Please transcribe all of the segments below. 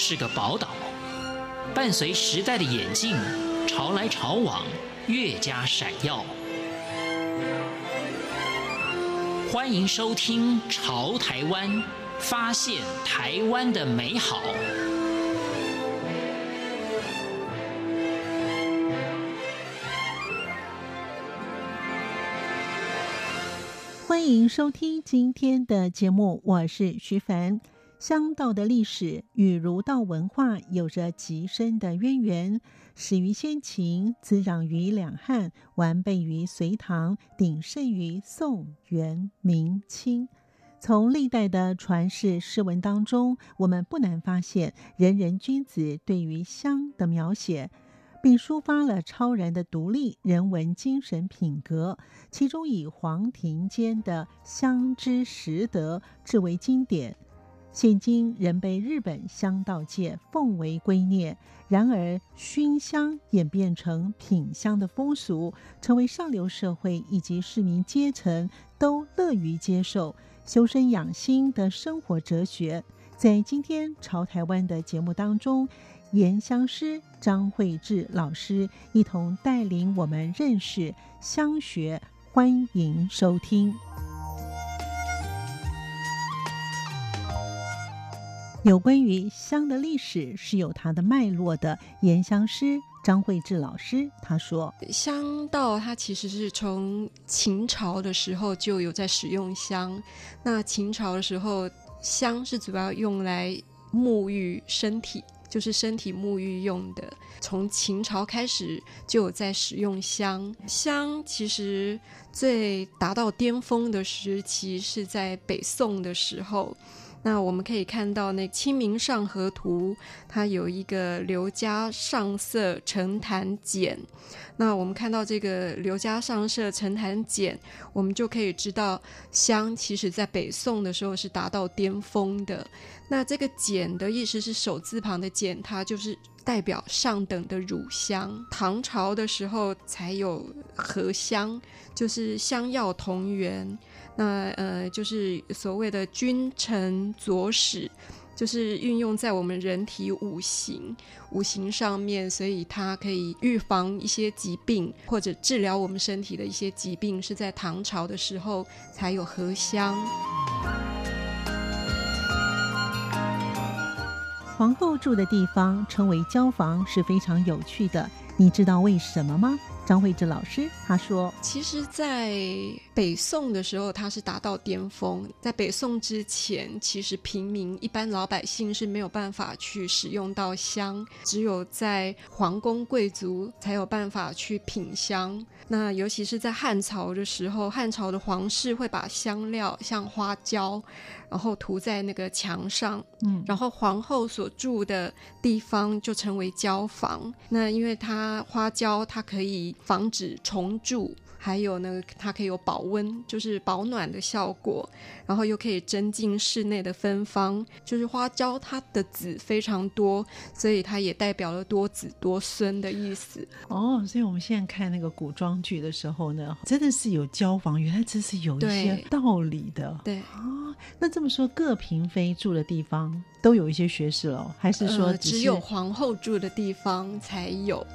是个宝岛，伴随时代的眼镜，潮来潮往，越加闪耀。欢迎收听《潮台湾》，发现台湾的美好。欢迎收听今天的节目，我是徐凡。香道的历史与儒道文化有着极深的渊源，始于先秦，滋长于两汉，完备于隋唐，鼎盛于宋元明清。从历代的传世诗文当中，我们不难发现仁人君子对于香的描写。并抒发了超然的独立人文精神品格，其中以黄庭坚的“香之实德”至为经典，现今仍被日本香道界奉为圭臬。然而，熏香演变成品香的风俗，成为上流社会以及市民阶层都乐于接受、修身养心的生活哲学。在今天潮台湾的节目当中，研香师张惠智老师一同带领我们认识香学，欢迎收听。有关于香的历史是有它的脉络的。研香师张惠智老师他说：“香道它其实是从秦朝的时候就有在使用香，那秦朝的时候，香是主要用来沐浴身体。”就是身体沐浴用的，从秦朝开始就有在使用香。香其实最达到巅峰的时期是在北宋的时候。那我们可以看到，那《清明上河图》它有一个刘家上色澄檀简。那我们看到这个刘家上色澄檀简，我们就可以知道香其实在北宋的时候是达到巅峰的。那这个简的意思是手字旁的简，它就是代表上等的乳香。唐朝的时候才有合香，就是香药同源。那呃，就是所谓的君臣佐使，就是运用在我们人体五行五行上面，所以它可以预防一些疾病或者治疗我们身体的一些疾病，是在唐朝的时候才有合香。皇后住的地方称为椒房，是非常有趣的。你知道为什么吗？张惠智老师他说：“其实，在北宋的时候，它是达到巅峰。在北宋之前，其实平民一般老百姓是没有办法去使用到香，只有在皇宫贵族才有办法去品香。那尤其是在汉朝的时候，汉朝的皇室会把香料像花椒，然后涂在那个墙上，嗯，然后皇后所住的地方就成为椒房。那因为它花椒，它可以。”防止虫蛀，还有呢，它可以有保温，就是保暖的效果，然后又可以增进室内的芬芳。就是花椒，它的籽非常多，所以它也代表了多子多孙的意思。哦，所以我们现在看那个古装剧的时候呢，真的是有椒房，原来这是有一些道理的。对啊、哦，那这么说，各嫔妃住的地方都有一些学士了，还是说只，是、呃、只有皇后住的地方才有？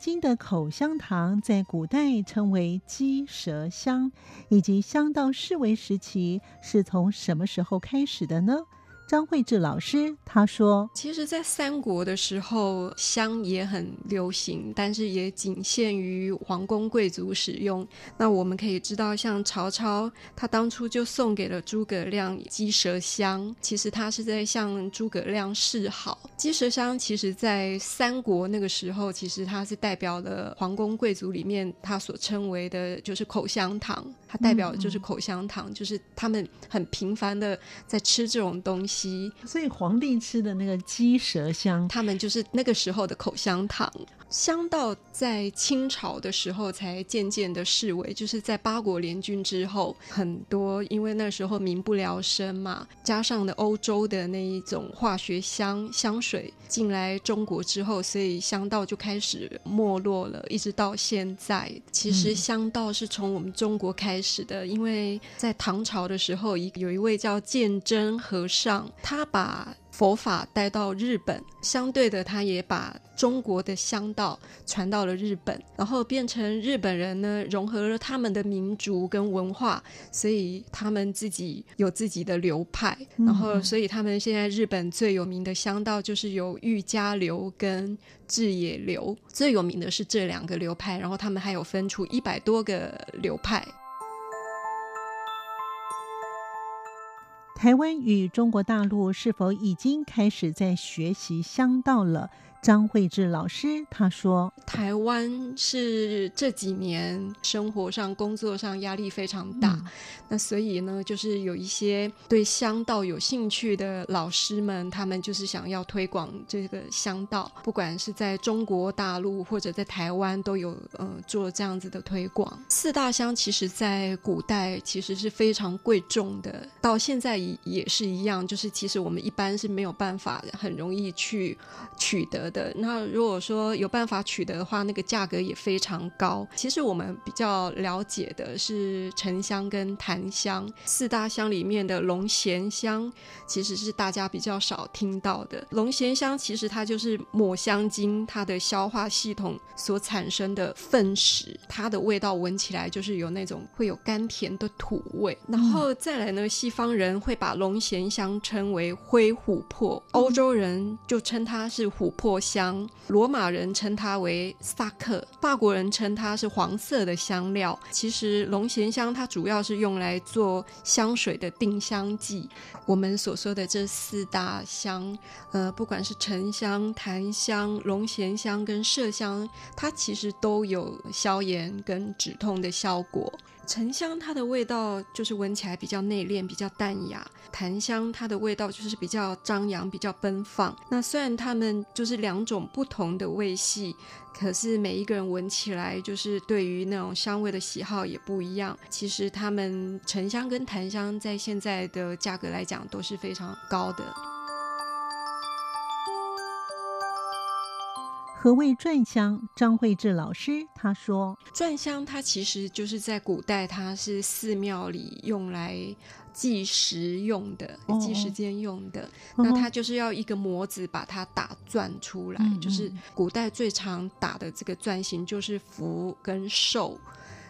现今的口香糖在古代称为鸡舌香，以及香道式微时期是从什么时候开始的呢？张惠智老师他说：“其实，在三国的时候，香也很流行，但是也仅限于皇宫贵族使用。那我们可以知道，像曹操，他当初就送给了诸葛亮鸡舌香，其实他是在向诸葛亮示好。鸡舌香，其实在三国那个时候，其实它是代表了皇宫贵族里面他所称为的，就是口香糖。”它代表的就是口香糖，就是他们很频繁的在吃这种东西，所以皇帝吃的那个鸡舌香，他们就是那个时候的口香糖。香到在清朝的时候才渐渐的式微，就是在八国联军之后，很多因为那时候民不聊生嘛，加上的欧洲的那一种化学香香水进来中国之后，所以香道就开始没落了，一直到现在。其实香道是从我们中国开始的，因为在唐朝的时候，一有一位叫鉴真和尚，他把佛法带到日本，相对的，他也把中国的香道传到了日本，然后变成日本人呢，融合了他们的民族跟文化，所以他们自己有自己的流派，然后所以他们现在日本最有名的香道就是有玉家流跟志野流，最有名的是这两个流派，然后他们还有分出一百多个流派。台湾与中国大陆是否已经开始在学习香道了？张慧智老师他说：“台湾是这几年生活上、工作上压力非常大，嗯、那所以呢，就是有一些对香道有兴趣的老师们，他们就是想要推广这个香道，不管是在中国大陆或者在台湾，都有呃做这样子的推广。四大香其实在古代其实是非常贵重的，到现在也也是一样，就是其实我们一般是没有办法很容易去取得。”的那如果说有办法取得的话，那个价格也非常高。其实我们比较了解的是沉香跟檀香四大香里面的龙涎香，其实是大家比较少听到的。龙涎香其实它就是抹香鲸它的消化系统所产生的粪石，它的味道闻起来就是有那种会有甘甜的土味。然后再来呢，西方人会把龙涎香称为灰琥珀，欧洲人就称它是琥珀香，罗马人称它为萨克，法国人称它是黄色的香料。其实龙涎香它主要是用来做香水的定香剂。我们所说的这四大香，呃，不管是沉香、檀香、龙涎香跟麝香，它其实都有消炎跟止痛的效果。沉香它的味道就是闻起来比较内敛、比较淡雅；檀香它的味道就是比较张扬、比较奔放。那虽然它们就是两种不同的味系，可是每一个人闻起来就是对于那种香味的喜好也不一样。其实它们沉香跟檀香在现在的价格来讲都是非常高的。何谓篆香？张惠智老师他说：“篆香它其实就是在古代，它是寺庙里用来计时用的，计时间用的。哦、那它就是要一个模子把它打钻出来，嗯嗯，就是古代最常打的这个钻形就是福跟寿。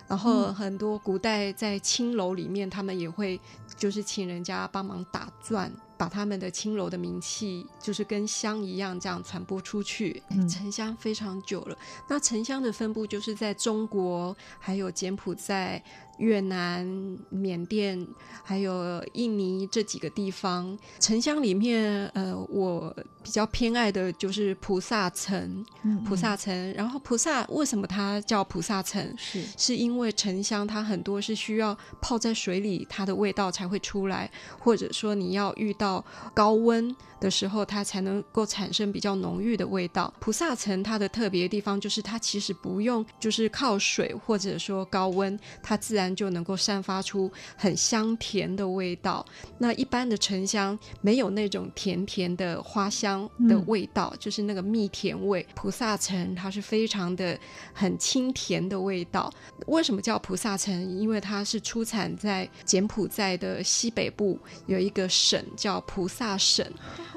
然后很多古代在青楼里面，他们也会就是请人家帮忙打钻。”把他们的青楼的名气，就是跟香一样这样传播出去。沉香非常久了，那沉香的分布就是在中国，还有柬埔寨。越南、缅甸还有印尼这几个地方，沉香里面，呃，我比较偏爱的就是菩萨层，菩萨层。然后菩萨为什么它叫菩萨层？是是因为沉香它很多是需要泡在水里，它的味道才会出来，或者说你要遇到高温的时候，它才能够产生比较浓郁的味道。菩萨层它的特别的地方就是它其实不用就是靠水或者说高温，它自然就能够散发出很香甜的味道。那一般的沉香没有那种甜甜的花香的味道，嗯、就是那个蜜甜味。菩萨层它是非常的很清甜的味道。为什么叫菩萨层？因为它是出产在柬埔寨的西北部，有一个省叫菩萨省。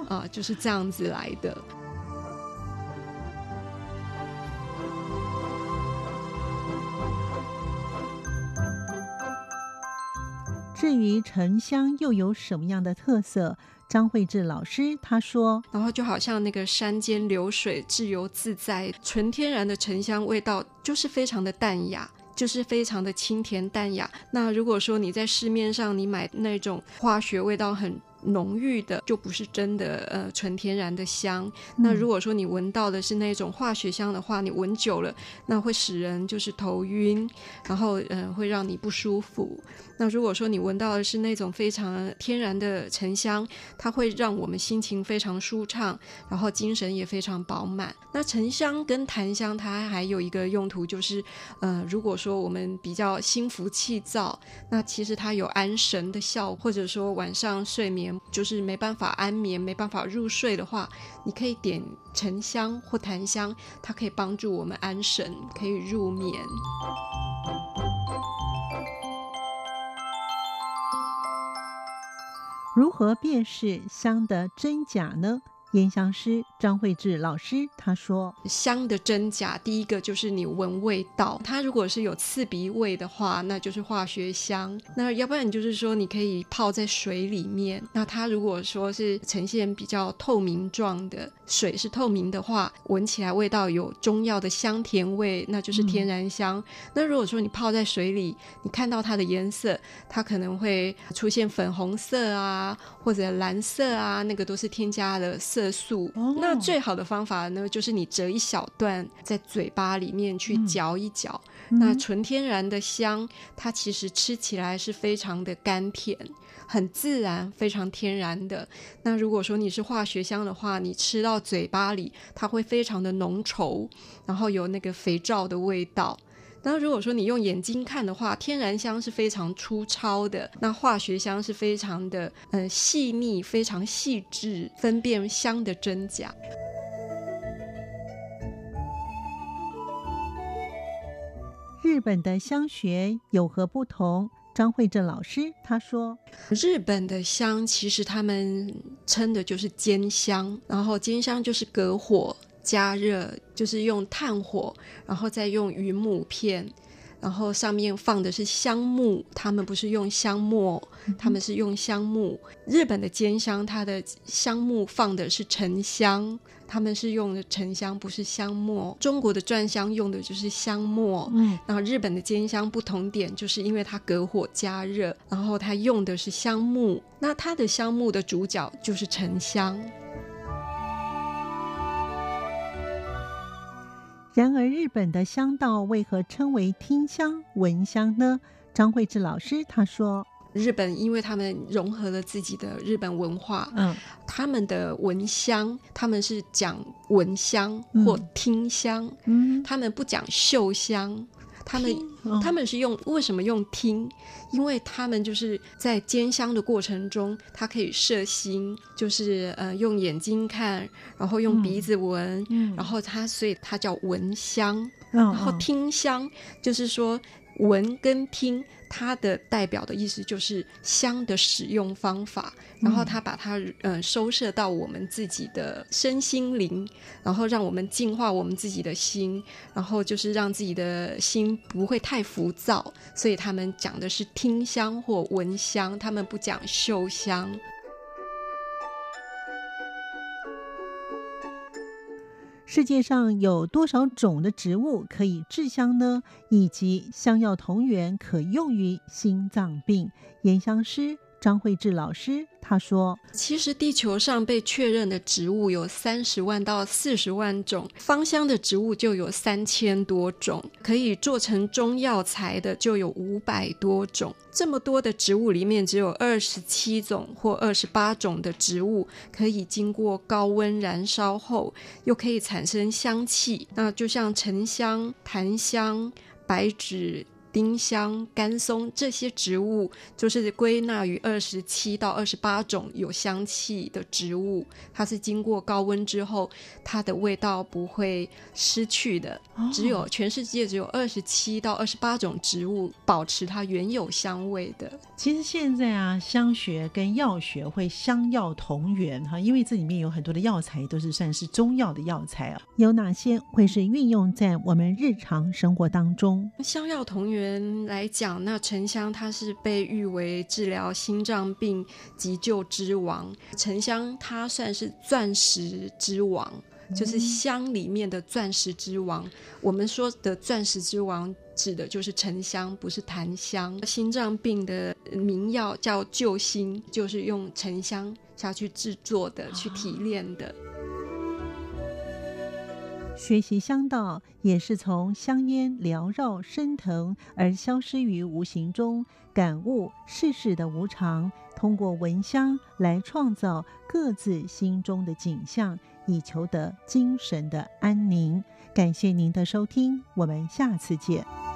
啊，就是这样子来的。至于沉香又有什么样的特色？张惠智老师他说，然后就好像那个山间流水，自由自在，纯天然的沉香味道就是非常的淡雅，就是非常的清甜淡雅。那如果说你在市面上你买那种化学味道很浓郁的就不是真的呃纯天然的香。那如果说你闻到的是那种化学香的话，你闻久了，那会使人就是头晕，然后嗯、呃、会让你不舒服。那如果说你闻到的是那种非常天然的沉香，它会让我们心情非常舒畅，然后精神也非常饱满。那沉香跟檀香它还有一个用途就是，呃如果说我们比较心浮气躁，那其实它有安神的效果，或者说晚上睡眠。就是没办法安眠、没办法入睡的话，你可以点沉香或檀香，它可以帮助我们安神，可以入眠。如何辨识香的真假呢？烟香师张慧智老师他说：“香的真假，第一个就是你闻味道，它如果是有刺鼻味的话，那就是化学香；那要不然就是说，你可以泡在水里面，那它如果说是呈现比较透明状的水是透明的话，闻起来味道有中药的香甜味，那就是天然香。那如果说你泡在水里，你看到它的颜色，它可能会出现粉红色啊，或者蓝色啊，那个都是添加了色。”色素，那最好的方法呢，就是你折一小段在嘴巴里面去嚼一嚼。嗯、那纯天然的香，它其实吃起来是非常的甘甜，很自然，非常天然的。那如果说你是化学香的话，你吃到嘴巴里，它会非常的浓稠，然后有那个肥皂的味道。那如果说你用眼睛看的话，天然香是非常粗糙的，那化学香是非常的呃细腻，非常细致，分辨香的真假。日本的香学有何不同？张慧正老师他说，日本的香其实他们称的就是煎香，然后煎香就是隔火。加热就是用炭火，然后再用榆木片，然后上面放的是香木，他们不是用香末，他们是用香木。日本的煎香，它的香木放的是沉香，他们是用的沉香，不是香末。中国的转香用的就是香末，嗯，然后日本的煎香不同点，就是因为它隔火加热，然后它用的是香木，那它的香木的主角就是沉香。然而，日本的香道为何称为听香闻香呢？张惠智老师他说：“日本因为他们融合了自己的日本文化，嗯，他们的闻香，他们是讲闻香或听香，嗯，他们不讲嗅香。”他们他们是用为什么用听？因为他们就是在煎香的过程中，它可以摄心，就是呃用眼睛看，然后用鼻子闻，嗯嗯、然后它所以它叫闻香，哦、然后听香就是说。闻跟听，它的代表的意思就是香的使用方法，然后它把它嗯、呃、收摄到我们自己的身心灵，然后让我们净化我们自己的心，然后就是让自己的心不会太浮躁，所以他们讲的是听香或闻香，他们不讲嗅香。世界上有多少种的植物可以制香呢？以及香药同源可用于心脏病？烟香师张慧智老师。他说：“其实地球上被确认的植物有三十万到四十万种，芳香的植物就有三千多种，可以做成中药材的就有五百多种。这么多的植物里面，只有二十七种或二十八种的植物可以经过高温燃烧后，又可以产生香气。那就像沉香、檀香、白芷。”丁香、甘松这些植物，就是归纳于二十七到二十八种有香气的植物。它是经过高温之后，它的味道不会失去的。只有全世界只有二十七到二十八种植物保持它原有香味的。其实现在啊，香学跟药学会香药同源哈，因为这里面有很多的药材都是算是中药的药材啊。有哪些会是运用在我们日常生活当中？香药同源。人来讲，那沉香它是被誉为治疗心脏病急救之王。沉香它算是钻石之王，就是香里面的钻石之王。我们说的钻石之王，指的就是沉香，不是檀香。心脏病的名药叫救心，就是用沉香下去制作的，去提炼的。学习香道，也是从香烟缭绕升腾而消失于无形中，感悟世事的无常，通过闻香来创造各自心中的景象，以求得精神的安宁。感谢您的收听，我们下次见。